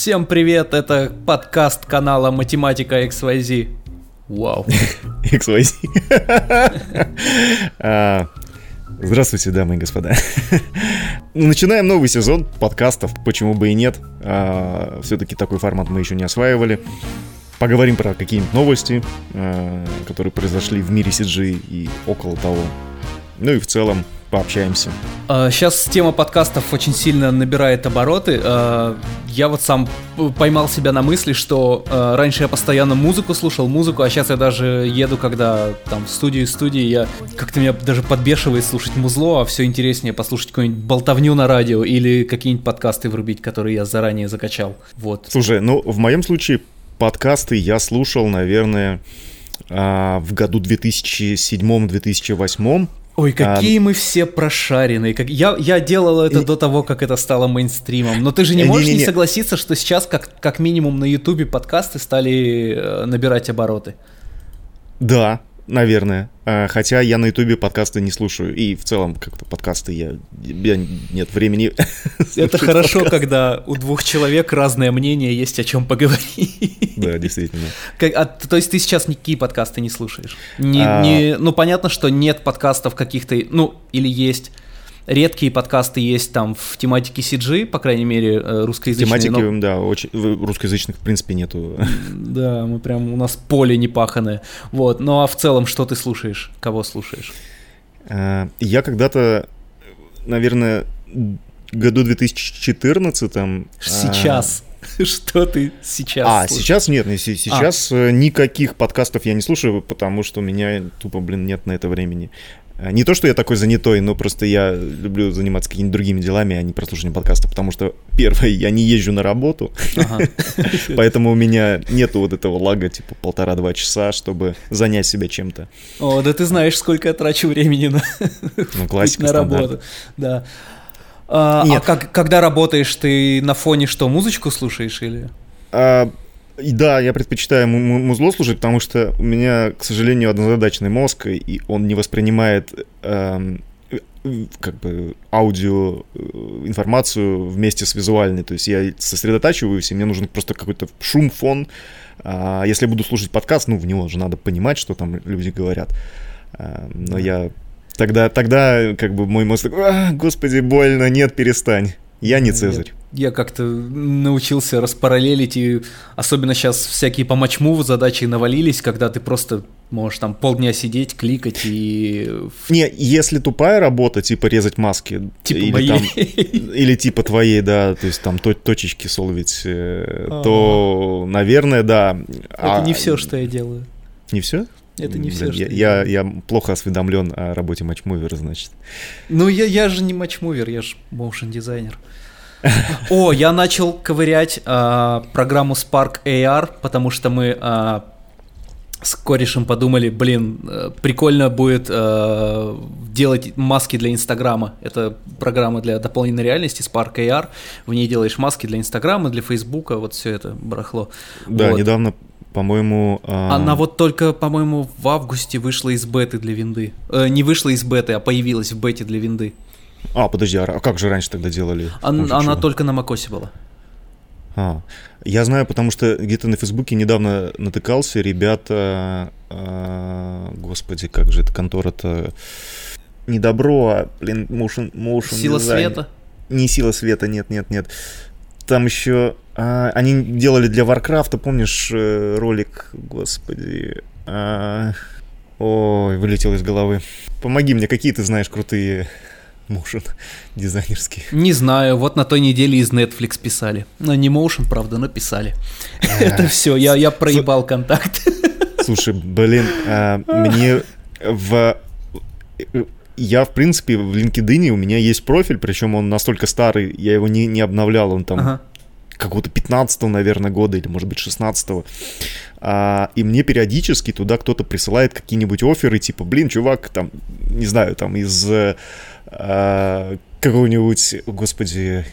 Всем привет, это подкаст канала Математика XYZ. Вау. XYZ. А, здравствуйте, дамы и господа. Начинаем новый сезон подкастов, почему бы и нет. А, Все-таки такой формат мы еще не осваивали. Поговорим про какие-нибудь новости, а, которые произошли в мире CG и около того. Ну и в целом пообщаемся. Сейчас а, тема подкастов очень сильно набирает обороты. А, я вот сам поймал себя на мысли, что а, раньше я постоянно музыку слушал, музыку, а сейчас я даже еду, когда там в студию студии, я как-то меня даже подбешивает слушать музло, а все интереснее послушать какую-нибудь болтовню на радио или какие-нибудь подкасты врубить, которые я заранее закачал. Вот. Слушай, ну в моем случае подкасты я слушал, наверное, в году 2007-2008 Ой, какие а, мы все прошаренные. Как... Я, я делал это и... до того, как это стало мейнстримом. Но ты же не можешь не, не, не. не согласиться, что сейчас как, как минимум на Ютубе подкасты стали э, набирать обороты. Да, Наверное. А, хотя я на Ютубе подкасты не слушаю. И в целом, как-то подкасты я... я нет времени. Это хорошо, подкасты. когда у двух человек разное мнение, есть о чем поговорить. Да, действительно. Как, а, то есть ты сейчас никакие подкасты не слушаешь? Не, а... не, ну, понятно, что нет подкастов каких-то... Ну, или есть редкие подкасты есть там в тематике CG, по крайней мере, э, русскоязычные. Тематики, но... да, очень, русскоязычных в принципе нету. Да, мы прям, у нас поле не паханое. Вот, ну а в целом что ты слушаешь? Кого слушаешь? Э, я когда-то, наверное, году 2014 там... Сейчас. А... Что ты сейчас А, слушаешь? сейчас нет, сейчас а. никаких подкастов я не слушаю, потому что у меня тупо, блин, нет на это времени. Э, не то, что я такой занятой, но просто я люблю заниматься какими-то другими делами, а не прослушиванием подкаста, потому что, первое, я не езжу на работу, поэтому у меня нету вот этого лага, типа, полтора-два часа, чтобы занять себя чем-то. О, да ты знаешь, сколько я трачу времени на, ну, классика, на работу. Да. А, а Нет. а как, когда работаешь, ты на фоне что, музычку слушаешь или? А, да, я предпочитаю музло слушать, потому что у меня, к сожалению, однозадачный мозг, и он не воспринимает эм, как бы аудио э, информацию вместе с визуальной. То есть я сосредотачиваюсь, и мне нужен просто какой-то шум, фон. А если я буду слушать подкаст, ну, в него же надо понимать, что там люди говорят. А, но я тогда, тогда как бы мой мозг такой, а, господи, больно, нет, перестань. Я не Цезарь. Я, как-то научился распараллелить, и особенно сейчас всякие по матчмуву задачи навалились, когда ты просто можешь там полдня сидеть, кликать и... Не, если тупая работа, типа резать маски, типа или, моей. Там, или типа твоей, да, то есть там точечки солвить, э, то, наверное, да. Это а... не все, что я делаю. Не все? Это не все, я, что я, я, я плохо осведомлен о работе матчмувера, значит. Ну, я, я же не матчмувер, я же моушен дизайнер. О, я начал ковырять э, программу Spark AR, потому что мы э, с корешем подумали, блин, э, прикольно будет э, делать маски для Инстаграма. Это программа для дополненной реальности, Spark AR. В ней делаешь маски для Инстаграма, для Фейсбука, вот все это барахло. Да, вот. недавно по-моему... А... Она вот только, по-моему, в августе вышла из беты для винды. Э, не вышла из беты, а появилась в бете для винды. А, подожди, а как же раньше тогда делали? Она, она только на Макосе была. А, я знаю, потому что где-то на Фейсбуке недавно натыкался, ребята, а, господи, как же эта контора-то, не добро, а, блин, motion, motion Сила дизайн. света? Не сила света, нет, нет, нет. Там еще, а, они делали для Варкрафта, помнишь э, ролик, господи, а, ой, вылетел из головы. Помоги мне, какие ты знаешь крутые моушен дизайнерский? Не знаю, вот на той неделе из Netflix писали. Ну, не моушен, правда, но писали. Это все, я, я проебал контакт. Слушай, блин, а, мне в... Я, в принципе, в LinkedIn у меня есть профиль, причем он настолько старый, я его не, не обновлял, он там ага. какого-то 15 наверное, года или, может быть, 16 -го. А, и мне периодически туда кто-то присылает какие-нибудь оферы, типа, блин, чувак, там, не знаю, там из а, какого-нибудь, господи,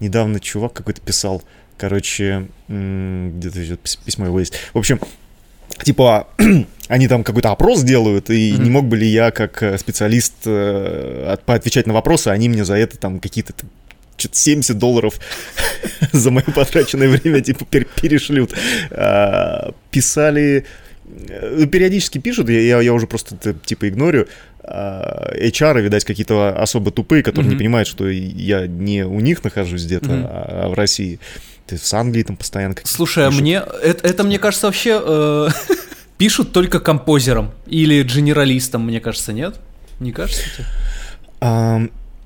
недавно чувак какой-то писал, короче, где-то письмо его есть. В общем, типа, они там какой-то опрос делают, и mm-hmm. не мог бы ли я, как э, специалист, э, поотвечать на вопросы, они мне за это там какие-то что-то 70 долларов за мое потраченное время, типа, перешлют. А, писали ну, периодически пишут, я, я, я уже просто типа игнорю. HR, видать, какие-то особо тупые, которые mm-hmm. не понимают, что я не у них нахожусь где-то, mm-hmm. а в России. Ты с Англии там постоянно Слушай, а мне это, это мне кажется вообще э, пишут только композерам или генералистам, мне кажется, нет? Не кажется тебе?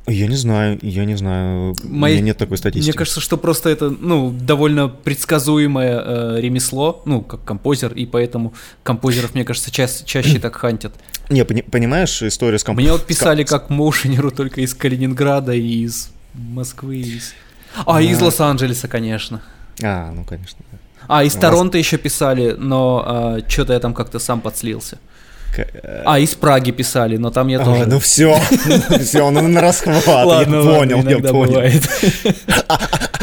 Я не знаю, я не знаю. Мои... У меня нет такой статистики. Мне кажется, что просто это, ну, довольно предсказуемое э, ремесло, ну, как композер, и поэтому композеров, мне кажется, ча- чаще так хантят. Не, пони- понимаешь, история с композером... Мне вот писали как моушенеру только из Калининграда и из Москвы, и из... А, а, из Лос-Анджелеса, конечно. А, ну, конечно. А, из Торонто еще писали, но а, что-то я там как-то сам подслился. Э, а, из Праги писали, но там я а, тоже... Ну все, все, ну на расхват, я понял, я понял. Бывает. А,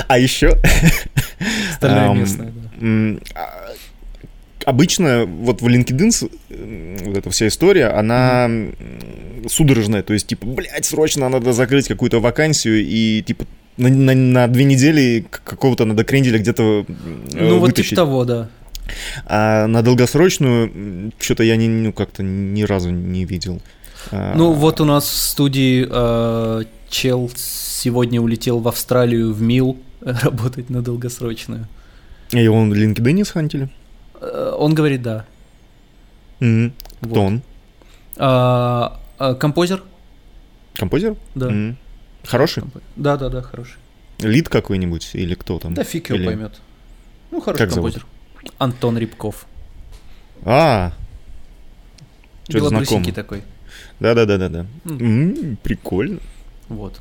а еще... Остальное местное, да. Обычно вот в LinkedIn вот эта вся история, она судорожная, то есть типа, блядь, срочно надо закрыть какую-то вакансию и типа на, на, на две недели какого-то надо кренделя где-то Ну вот типа того, да. А на долгосрочную что-то я не, ну, как-то ни разу не видел. А, ну, вот у нас в студии э, чел сегодня улетел в Австралию в Мил работать на долгосрочную. И он в LinkedIn схантили? Э, он говорит, да. Mm-hmm. Кто вот. он? А, а, композер. Композер? Да. Mm-hmm. Хороший? Да, да, да, хороший. Лид какой-нибудь или кто там? Да фиг его или... поймет. Ну, хороший как композер. Зовут? Антон Рябков. А, Белобрысенький такой. Да-да-да-да-да. Прикольно. Вот.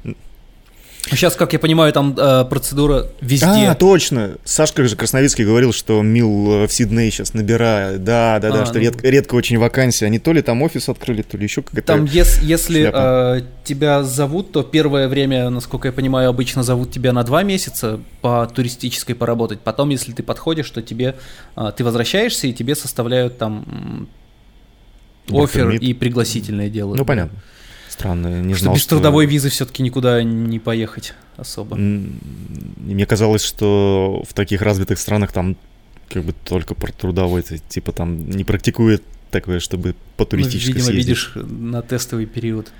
Сейчас, как я понимаю, там э, процедура везде. А, точно. Сашка же Красновицкий говорил, что Мил э, в Сиднее сейчас набирает. Да, да, да, а, что ну... редко, редко очень вакансии. Они то ли там офис открыли, то ли еще какая-то. Там, ес, если э, тебя зовут, то первое время, насколько я понимаю, обычно зовут тебя на два месяца по туристической поработать. Потом, если ты подходишь, то тебе э, ты возвращаешься и тебе составляют там офер и пригласительное делают. Ну, понятно. Странно, не что знал, без что... трудовой визы все-таки никуда не поехать особо. Мне казалось, что в таких развитых странах там как бы только про трудовой, типа там не практикует такое, чтобы по туристической ну, видимо, съездить. видишь на тестовый период.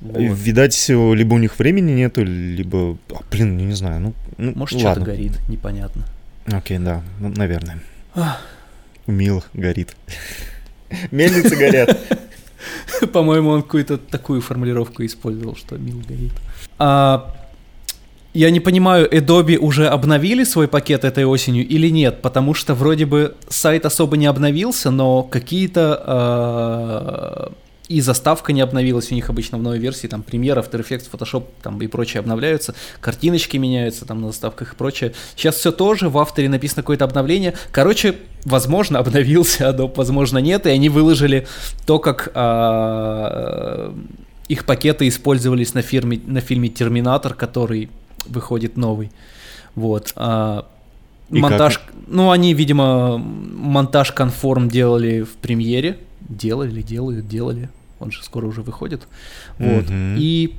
Вот. Видать, либо у них времени нету, либо, а, блин, не знаю, ну, ну может что-то горит, непонятно. Окей, да, ну, наверное. Мил горит. Мельницы горят. По-моему, он какую-то такую формулировку использовал, что мил горит. А, я не понимаю, Adobe уже обновили свой пакет этой осенью или нет, потому что вроде бы сайт особо не обновился, но какие-то э, и заставка не обновилась, у них обычно в новой версии, там, Premiere, After Effects, Photoshop там и прочее обновляются, картиночки меняются там на заставках и прочее. Сейчас все тоже, в авторе написано какое-то обновление. Короче, возможно, обновился Adobe, возможно, нет, и они выложили то, как а, их пакеты использовались на, фирме, на фильме «Терминатор», который выходит новый. Вот. А, монтаж, как? ну, они, видимо, монтаж конформ делали в премьере, делали, делают, делали он же скоро уже выходит. Вот. Mm-hmm. И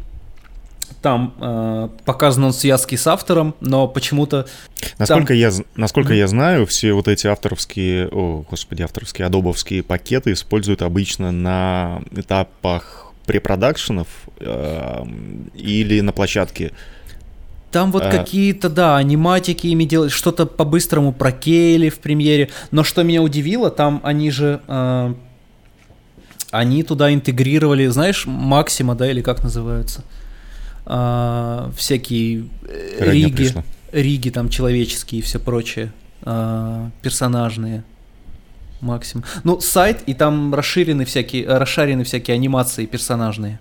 там э, показан он связки с автором, но почему-то... Насколько, там... я, насколько mm-hmm. я знаю, все вот эти авторские, о, господи, авторские, адобовские пакеты используют обычно на этапах препродакшенов э, или на площадке. Там вот а... какие-то, да, аниматики ими делают, что-то по-быстрому прокеяли в премьере. Но что меня удивило, там они же... Э, они туда интегрировали, знаешь, Максима, да, или как называются? А, всякие э, Родня риги, пришла. риги там человеческие и все прочее, а, персонажные. Максим. Ну, сайт, и там расширены всякие, расшарены всякие анимации персонажные.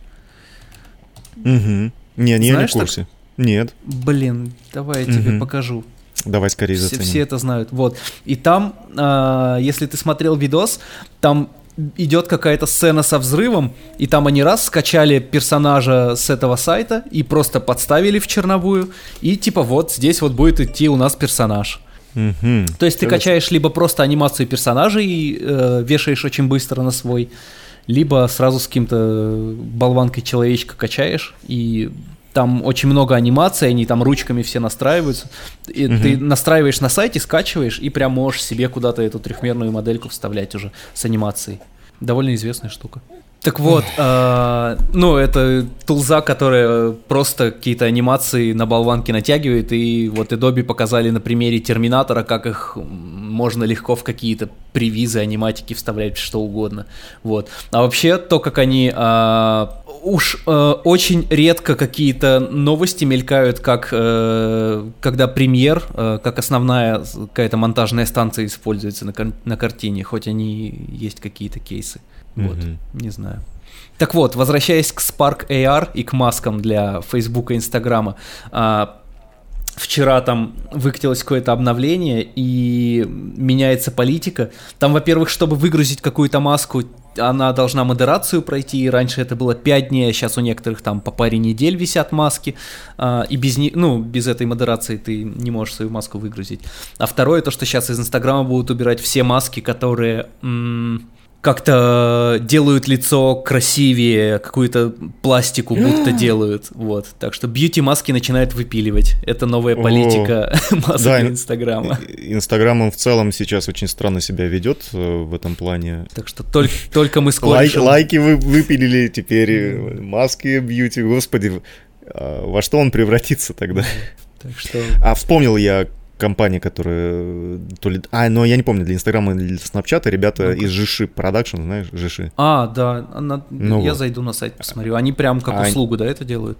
Угу. Не, не, Знаешь, не в курсе. Так? Нет. Блин, давай я тебе покажу. Давай скорее заценим. Все, все это знают. Вот. И там, э, если ты смотрел видос, там идет какая-то сцена со взрывом, и там они раз скачали персонажа с этого сайта и просто подставили в черновую, и типа вот здесь вот будет идти у нас персонаж. Mm-hmm. То есть ты качаешь либо просто анимацию персонажа и э, вешаешь очень быстро на свой, либо сразу с каким-то болванкой человечка качаешь и там очень много анимаций, они там ручками все настраиваются. И угу. ты настраиваешь на сайте, скачиваешь, и прям можешь себе куда-то эту трехмерную модельку вставлять уже с анимацией. Довольно известная штука. Так вот, э, ну, это тулза, которая просто какие-то анимации на болванке натягивает, и вот Adobe показали на примере Терминатора, как их можно легко в какие-то привизы, аниматики вставлять, что угодно. Вот. А вообще, то, как они... Э, уж э, очень редко какие-то новости мелькают, как э, когда премьер, э, как основная какая-то монтажная станция используется на, на картине, хоть они есть какие-то кейсы. Вот, mm-hmm. не знаю. Так вот, возвращаясь к Spark AR и к маскам для Facebook и Инстаграма, вчера там выкатилось какое-то обновление и меняется политика. Там, во-первых, чтобы выгрузить какую-то маску, она должна модерацию пройти, раньше это было 5 дней, а сейчас у некоторых там по паре недель висят маски, и без, ну, без этой модерации ты не можешь свою маску выгрузить. А второе, то, что сейчас из Инстаграма будут убирать все маски, которые... М- как-то делают лицо красивее, какую-то пластику будто делают, вот. Так что бьюти-маски начинают выпиливать. Это новая политика масок да, Инстаграма. Инстаграм он в целом сейчас очень странно себя ведет э, в этом плане. Так что только, только мы с Лайк, Лайки вы, выпилили, теперь э, маски бьюти, господи. А во что он превратится тогда? Так что... А вспомнил я компания, которая то ли... А, но я не помню, для Инстаграма или для Снапчата ребята ну из Жиши Продакшн, знаешь, Жиши. А, да, она... ну я вот. зайду на сайт, посмотрю. Они прям как а... услугу, да, это делают?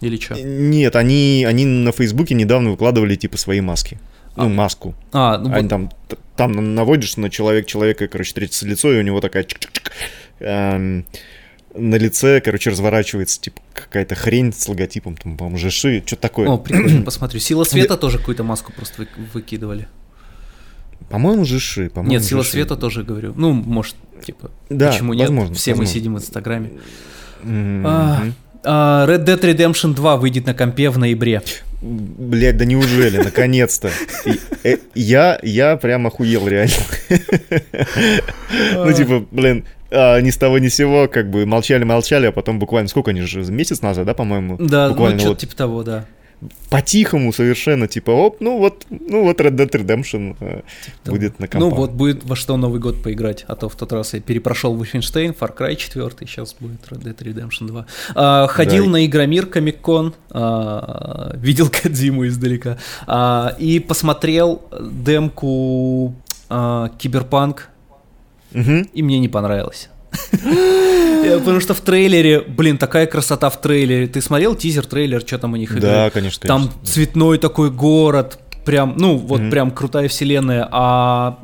Или что? Нет, они, они на Фейсбуке недавно выкладывали типа свои маски. Ну, а. маску. А, ну, они вот... там, там наводишь на человек, человека, короче, встретится лицо, и у него такая эм, на лице, короче, разворачивается, типа, какая-то хрень с логотипом, там, по-моему, ЖШИ, что-то такое. О, прикольно, посмотрю. Сила света тоже какую-то маску просто выкидывали. По-моему, ЖШИ. По нет, Сила света тоже говорю. Ну, может, типа, да, почему нет? Возможно, Все возможно. мы сидим в Инстаграме. Mm-hmm. А, а, Red Dead Redemption 2 выйдет на компе в ноябре. Блять, да неужели, наконец-то. Э, я, я прям охуел реально. Ну, типа, блин, а, ни с того ни сего, как бы молчали-молчали, а потом буквально, сколько они же, месяц назад, да, по-моему? Да, ну, буквально ну, что-то типа того, да. По-тихому совершенно, типа, оп, ну вот, ну вот Red Dead Redemption э, типа будет на компании. Ну вот будет во что Новый год поиграть, а то в тот раз я перепрошел Wolfenstein, Far Cry 4, сейчас будет Red Dead Redemption 2. А, ходил да. на Игромир Комик-кон, а, видел Кадзиму издалека, а, и посмотрел демку а, Киберпанк Угу. И мне не понравилось. Потому что в трейлере, блин, такая красота в трейлере. Ты смотрел тизер, трейлер, что там у них? Да, конечно, Там цветной такой город, прям, ну, вот прям крутая вселенная. А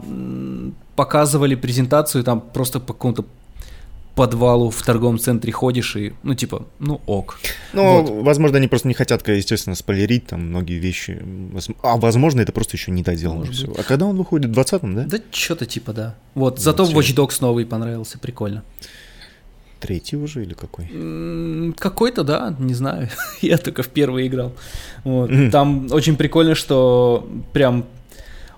показывали презентацию, там просто по какому-то подвалу в торговом центре ходишь и, ну, типа, ну, ок. Ну, вот. возможно, они просто не хотят, естественно, спойлерить там многие вещи. А, возможно, это просто еще не доделано все. А когда он выходит? В 20-м, да? Да, что-то типа, да. Вот, зато Watch Dogs новый понравился, прикольно. Третий уже или какой? Какой-то, да, не знаю. Я только в первый играл. Вот. Mm. Там очень прикольно, что прям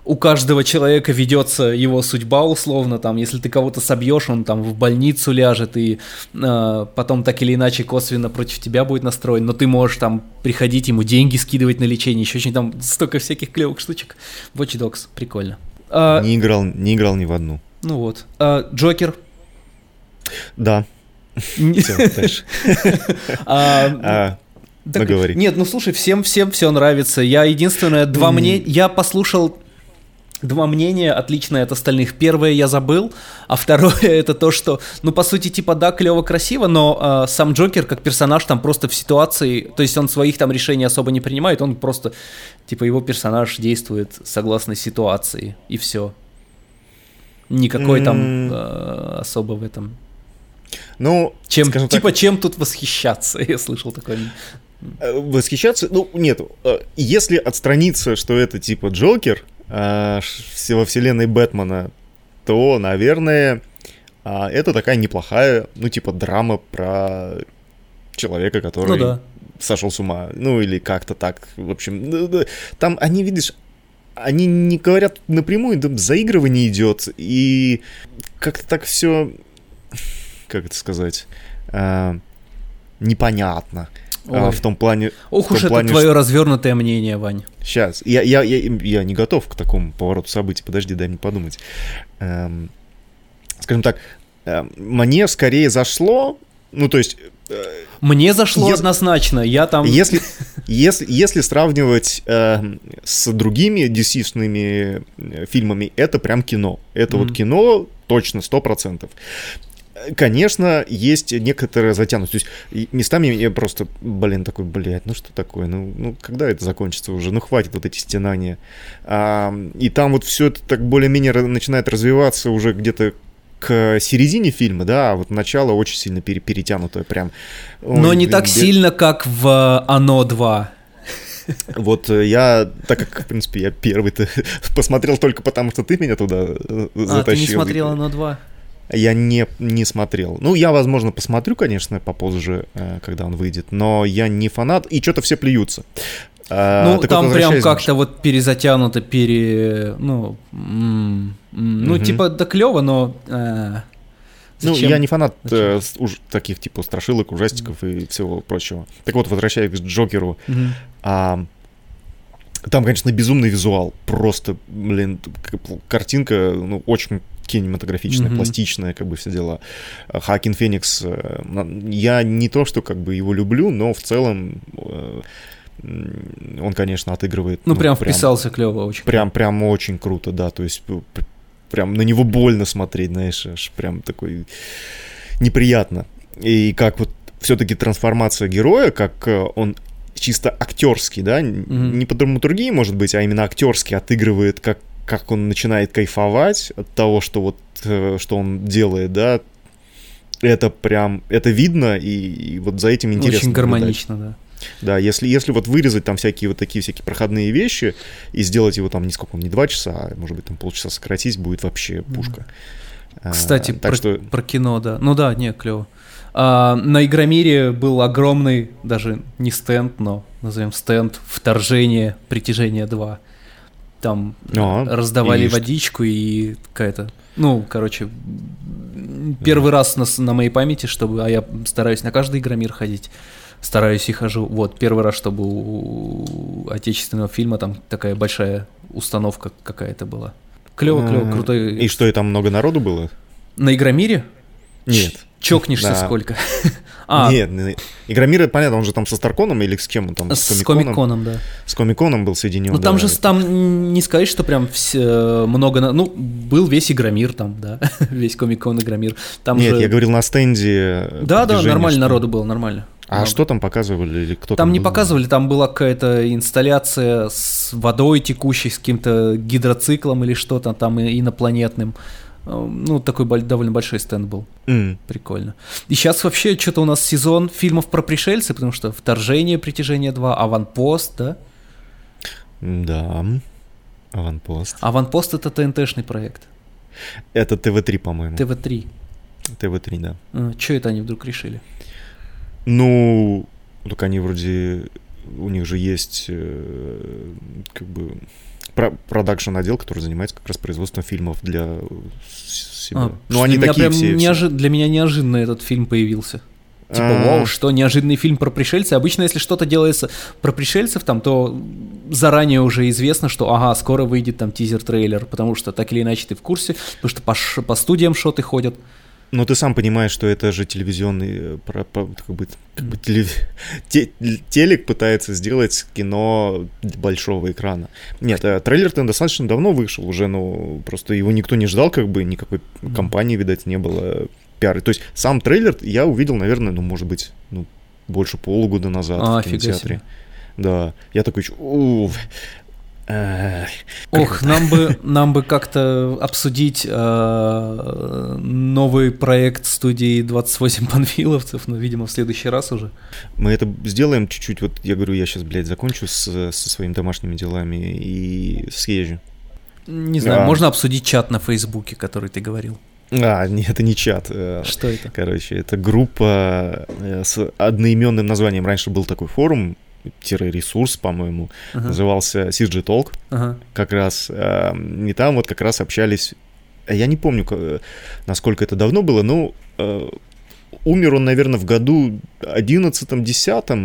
у каждого человека ведется его судьба условно, там, если ты кого-то собьешь, он там в больницу ляжет и э, потом так или иначе косвенно против тебя будет настроен, но ты можешь там приходить ему деньги скидывать на лечение, еще очень там столько всяких клевых штучек. Watch Dogs, прикольно. А, не играл, не играл ни в одну. Ну вот. А, Джокер. Да. Все, дальше. А, так, Нет, ну слушай, всем всем все нравится. Я единственное два мне я послушал два мнения отличные от остальных. Первое я забыл, а второе это то, что, ну, по сути, типа, да, клево, красиво, но э, сам Джокер как персонаж там просто в ситуации, то есть он своих там решений особо не принимает, он просто, типа, его персонаж действует согласно ситуации, и все. Никакой mm. там э, особо в этом. Ну, чем, типа, так... чем тут восхищаться, я слышал такое. Э, восхищаться, ну, нет, э, если отстраниться, что это типа Джокер, э, во вселенной Бэтмена, то, наверное, э, это такая неплохая, ну, типа, драма про человека, который ну, да. сошел с ума. Ну, или как-то так. В общем, там они, видишь, они не говорят напрямую, там заигрывание идет, и как-то так все, как это сказать, э, непонятно. А, в том плане... Ох том уж плане, это твое что... развернутое мнение, Вань. Сейчас. Я, я, я, я не готов к такому повороту событий. Подожди, дай мне подумать. Эм, скажем так, э, мне скорее зашло... Ну, то есть... Э, мне зашло если, однозначно. Я там... Если, если, если сравнивать э, с другими DC-шными э, фильмами, это прям кино. Это mm-hmm. вот кино точно, сто процентов конечно, есть некоторая затянутость. То есть местами я просто, блин, такой, блядь, ну что такое? Ну, ну когда это закончится уже? Ну хватит вот эти стенания. А, и там вот все это так более-менее начинает развиваться уже где-то к середине фильма, да, а вот начало очень сильно пере перетянутое прям. Ой, Но не блин, так бед... сильно, как в «Оно 2». Вот э, я, так как, в принципе, я первый-то посмотрел только потому, что ты меня туда затащил. А, ты не смотрел «Оно 2»? Я не, не смотрел. Ну, я, возможно, посмотрю, конечно, попозже, э, когда он выйдет, но я не фанат, и что-то все плюются. А, ну, так там вот, прям как-то вот перезатянуто, пере... Ну, м- м- ну типа, да клево, но... Э, ну, я не фанат э, уж таких типа страшилок, ужастиков mm-hmm. и всего прочего. Так вот, возвращаясь к Джокеру, mm-hmm. а, там, конечно, безумный визуал. Просто, блин, картинка, ну, очень кинематографичная, mm-hmm. пластичная, как бы все дела. Хакин Феникс, э, я не то, что как бы его люблю, но в целом э, он, конечно, отыгрывает. Ну, ну прям, прям вписался клево очень. Прям, прям очень круто, да. То есть прям на него больно смотреть, знаешь, аж прям такой неприятно. И как вот все-таки трансформация героя, как э, он чисто актерский, да, mm-hmm. не по драматургии, может быть, а именно актерский отыгрывает как как он начинает кайфовать от того, что вот э, что он делает, да, это прям, это видно, и, и вот за этим интересно. Очень гармонично, да. Да, если, если вот вырезать там всякие вот такие всякие проходные вещи и сделать его там не сколько, не два часа, а может быть там полчаса сократить, будет вообще пушка. Кстати, а, так про, что... про кино, да. Ну да, не, клево. А, на Игромире был огромный, даже не стенд, но назовем стенд «Вторжение. Притяжение 2» там а, раздавали и водичку и какая-то, ну, короче, первый да. раз на, на моей памяти, чтобы, а я стараюсь на каждый Игромир ходить, стараюсь и хожу, вот, первый раз, чтобы у отечественного фильма там такая большая установка какая-то была. Клево, клево, крутой. И что, и там много народу было? На Игромире? Нет. Чокнешься да. сколько? А. Нет, Игромир, понятно, он же там со Старконом или с кем он там? С, с Комиконом, да. С Комиконом был соединен. Ну там да. же там не сказать, что прям все, много, ну был весь Игромир там, да, весь Комикон Игромир. Там Нет, же... я говорил на стенде. Да, да, нормально что... народу было, нормально. А много. что там показывали или кто там? Там не был? показывали, там была какая-то инсталляция с водой текущей, с каким-то гидроциклом или что-то там инопланетным. Эм, ну, такой довольно большой стенд был. Mm. Прикольно. И сейчас вообще что-то у нас сезон фильмов про пришельцы, потому что «Вторжение», «Притяжение 2», «Аванпост», да? Да, «Аванпост». «Аванпост» — это ТНТ-шный проект. Это ТВ-3, по-моему. ТВ-3. ТВ-3, да. А, что это они вдруг решили? Ну, так они вроде... У них же есть э, как бы продакшн отдел, который занимается как раз производством фильмов для себя. А, ну, они такие все, неожи... все. Для меня неожиданно этот фильм появился. Типа, а. вау, что, неожиданный фильм про пришельцев. Обычно, если что-то делается про пришельцев, там, то заранее уже известно, что, ага, скоро выйдет там тизер-трейлер, потому что так или иначе ты в курсе, потому что по, по студиям шоты ходят. Но ты сам понимаешь, что это же телевизионный, э, как бы, как бы телев... те, телек пытается сделать кино большого экрана. Нет, э, трейлер-то достаточно давно вышел уже, но просто его никто не ждал, как бы никакой компании, видать, не было пиары. То есть сам трейлер я увидел, наверное, ну, может быть, ну, больше полугода назад а, в кинотеатре. Себе. Да, я такой, Ох, нам бы, нам бы как-то обсудить э, новый проект студии 28 панфиловцев, но, видимо, в следующий раз уже. Мы это сделаем чуть-чуть. Вот я говорю, я сейчас, блядь, закончу с, со своими домашними делами и съезжу. Не знаю, а. можно обсудить чат на Фейсбуке, который ты говорил. А, нет, это не чат. Э, Что это? Короче, это группа э, с одноименным названием. Раньше был такой форум, ресурс, по-моему, uh-huh. назывался CG Talk. Uh-huh. Как раз. Э, и там вот как раз общались. Я не помню, насколько это давно было, но э, умер он, наверное, в году 11-10,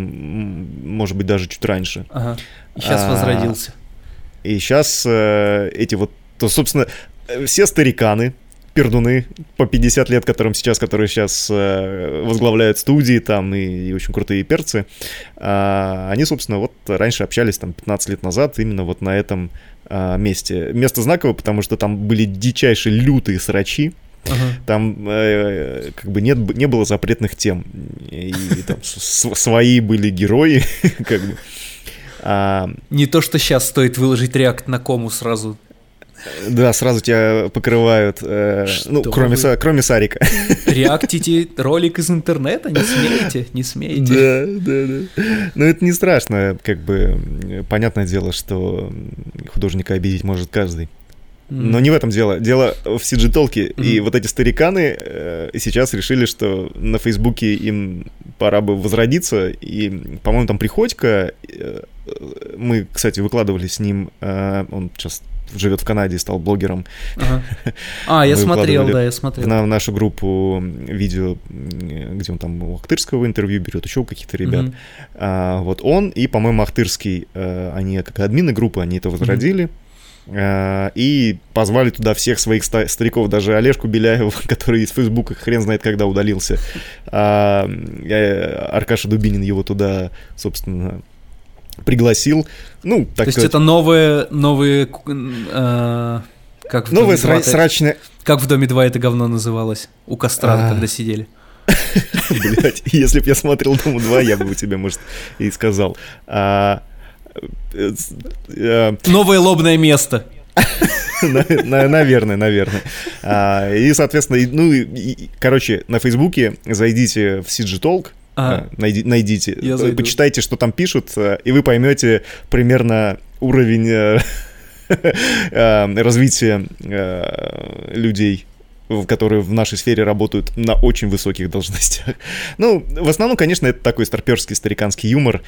может быть, даже чуть раньше. Ага. И сейчас а, возродился. И сейчас э, эти вот, то, собственно, все стариканы, пердуны по 50 лет, которым сейчас, которые сейчас э, возглавляют студии там и, и очень крутые перцы, э, они, собственно, вот раньше общались там 15 лет назад именно вот на этом э, месте. Место знаковое, потому что там были дичайшие лютые срачи, Uh-huh. Там э, как бы нет, не было запретных тем. И, и там с, свои были герои, как бы. А... Не то, что сейчас стоит выложить реакт на кому сразу да, сразу тебя покрывают, э, ну, кроме, вы... кроме Сарика. Реактите ролик из интернета? Не смеете? Не смеете? Да, да, да. Но это не страшно, как бы, понятное дело, что художника обидеть может каждый. Но не в этом дело. Дело в CG-толке. Mm-hmm. И вот эти стариканы э, сейчас решили, что на Фейсбуке им пора бы возродиться. И, по-моему, там Приходько, э, мы, кстати, выкладывали с ним, э, он сейчас живет в Канаде и стал блогером. Ага. А, я смотрел, да, я смотрел. На нашу группу видео, где он там у Ахтырского интервью берет, еще у каких-то ребят. Угу. А, вот он и, по-моему, Ахтырский, э, они как админы группы, они это возродили. Угу. И позвали туда всех своих стариков, даже Олежку Беляева, который из Фейсбука хрен знает когда удалился. А, Аркаша Дубинин его туда, собственно, пригласил. Ну, так То есть это новые, новые, э, как в новые сра- срачные... Как в Доме 2 это говно называлось? У костра, а... когда сидели. Блять, если бы я смотрел Дом 2, я бы тебе, может, и сказал. А, э, э, Новое лобное место. Наверное, наверное. А, и, соответственно, ну, короче, на Фейсбуке зайдите в CG Talk, а, найди, найдите, Я зайду. почитайте, что там пишут, э, и вы поймете примерно уровень э, э, развития людей которые в нашей сфере работают на очень высоких должностях. Ну, в основном, конечно, это такой старперский стариканский юмор,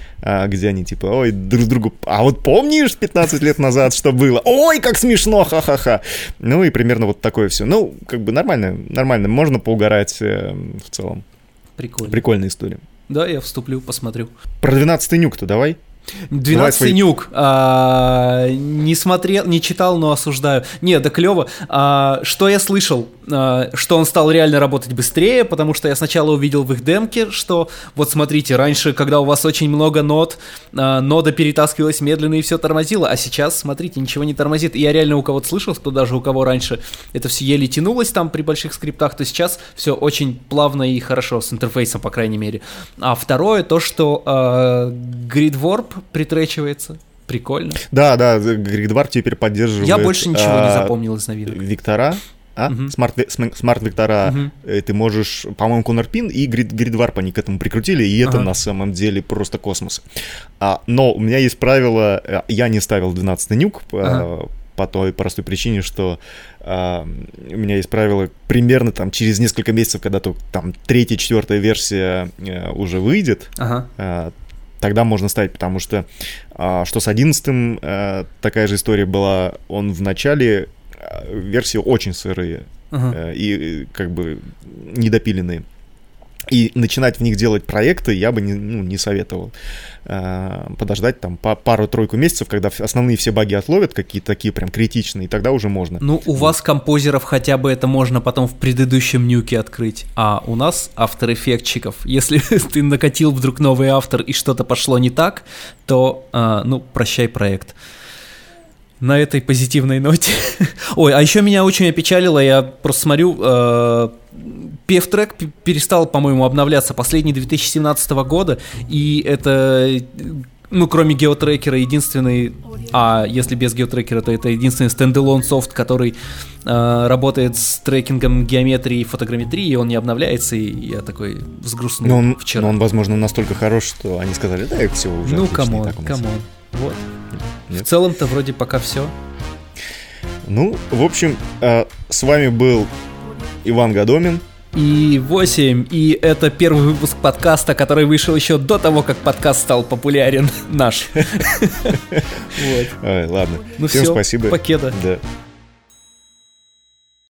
где они типа, ой, друг другу, а вот помнишь 15 лет назад, что было? Ой, как смешно, ха-ха-ха. Ну и примерно вот такое все. Ну, как бы нормально, нормально, можно поугарать в целом. Прикольно. Прикольная история. Да, я вступлю, посмотрю. Про 12-й нюк-то давай. 12 свои... нюк. А, не смотрел, не читал, но осуждаю. Нет, да клево. А, что я слышал? А, что он стал реально работать быстрее, потому что я сначала увидел в их демке, что вот смотрите, раньше, когда у вас очень много нот, а, нода перетаскивалась медленно и все тормозило, а сейчас, смотрите, ничего не тормозит. И я реально у кого-то слышал, кто даже у кого раньше это все еле тянулось там при больших скриптах, то сейчас все очень плавно и хорошо с интерфейсом, по крайней мере. А второе, то, что э, GridWarp притрекивается. Прикольно. Да, да, GridWarp теперь поддерживает... Я больше ничего а, не запомнил из новинок. Вектора, а? Угу. Smart, smart вектора угу. ты можешь, по-моему, CornerPin и GridWarp они к этому прикрутили, и это uh-huh. на самом деле просто космос. А, но у меня есть правило, э, я не ставил 12 Nuke угу. по той простой причине, что а, у меня есть правило примерно там через несколько месяцев, когда то там третья, четвертая версия а, уже выйдет, uh-huh. а, тогда можно ставить, потому что а, что с 11 а, такая же история была, он в начале версии очень сырые uh-huh. и как бы недопиленные. И начинать в них делать проекты я бы не, ну, не советовал. Э, подождать там пару-тройку месяцев, когда основные все баги отловят, какие-то такие прям критичные, и тогда уже можно. Ну, у вас композеров хотя бы это можно потом в предыдущем нюке открыть, а у нас автор-эффектчиков. Если ты накатил вдруг новый автор и что-то пошло не так, то, э, ну, прощай проект на этой позитивной ноте. Ой, а еще меня очень опечалило, я просто смотрю, э, Певтрек перестал, по-моему, обновляться последний 2017 года, и это, ну, кроме геотрекера, единственный, а если без геотрекера, то это единственный standalone софт, который э, работает с трекингом геометрии и фотограмметрии, и он не обновляется, и я такой взгрустнул но он, вчера. Но он, возможно, настолько хорош, что они сказали, да, все уже Ну, come on, come on, вот. Нет? В целом-то вроде пока все. Ну, в общем, э, с вами был Иван Гадомин. И 8, и это первый выпуск подкаста, который вышел еще до того, как подкаст стал популярен наш. Ладно. Ну Всем спасибо. Покеда. Да.